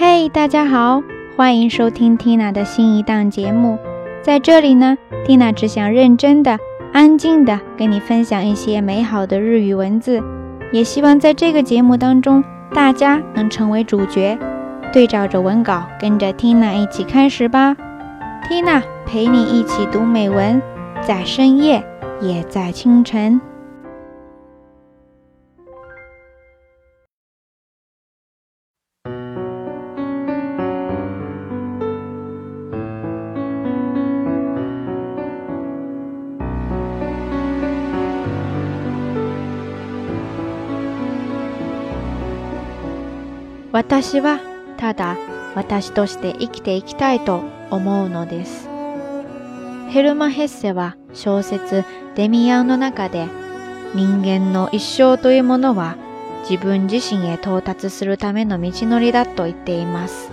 嘿，大家好，欢迎收听 Tina 的新一档节目。在这里呢，Tina 只想认真的、安静的跟你分享一些美好的日语文字，也希望在这个节目当中，大家能成为主角。对照着文稿，跟着 Tina 一起开始吧。Tina 陪你一起读美文，在深夜，也在清晨。私はただ私として生きていきたいと思うのです。ヘルマ・ヘッセは小説デミアンの中で人間の一生というものは自分自身へ到達するための道のりだと言っています。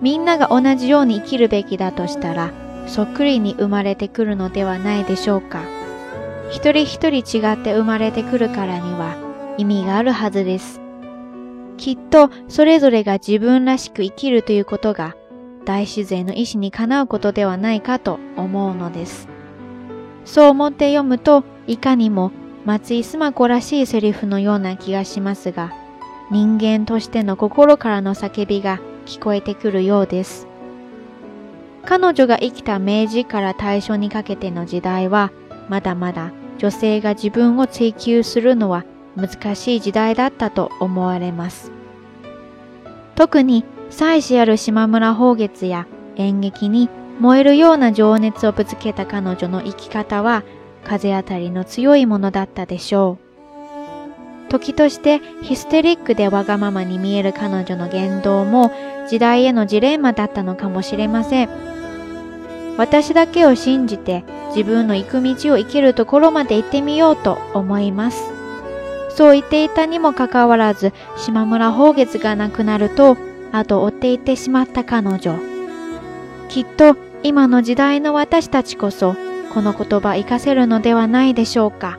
みんなが同じように生きるべきだとしたらそっくりに生まれてくるのではないでしょうか。一人一人違って生まれてくるからには意味があるはずです。きっとそれぞれが自分らしく生きるということが大自然の意志にかなうことではないかと思うのです。そう思って読むといかにも松井須磨子らしいセリフのような気がしますが、人間としての心からの叫びが聞こえてくるようです。彼女が生きた明治から大正にかけての時代は、まだまだ女性が自分を追求するのは難しい時代だったと思われます。特に妻子ある島村宝月や演劇に燃えるような情熱をぶつけた彼女の生き方は風当たりの強いものだったでしょう。時としてヒステリックでわがままに見える彼女の言動も時代へのジレンマだったのかもしれません。私だけを信じて自分の行く道を生きるところまで行ってみようと思います。そう言っていたにもかかわらず、島村宝月が亡くなると、後を追っていってしまった彼女。きっと今の時代の私たちこそ、この言葉活かせるのではないでしょうか。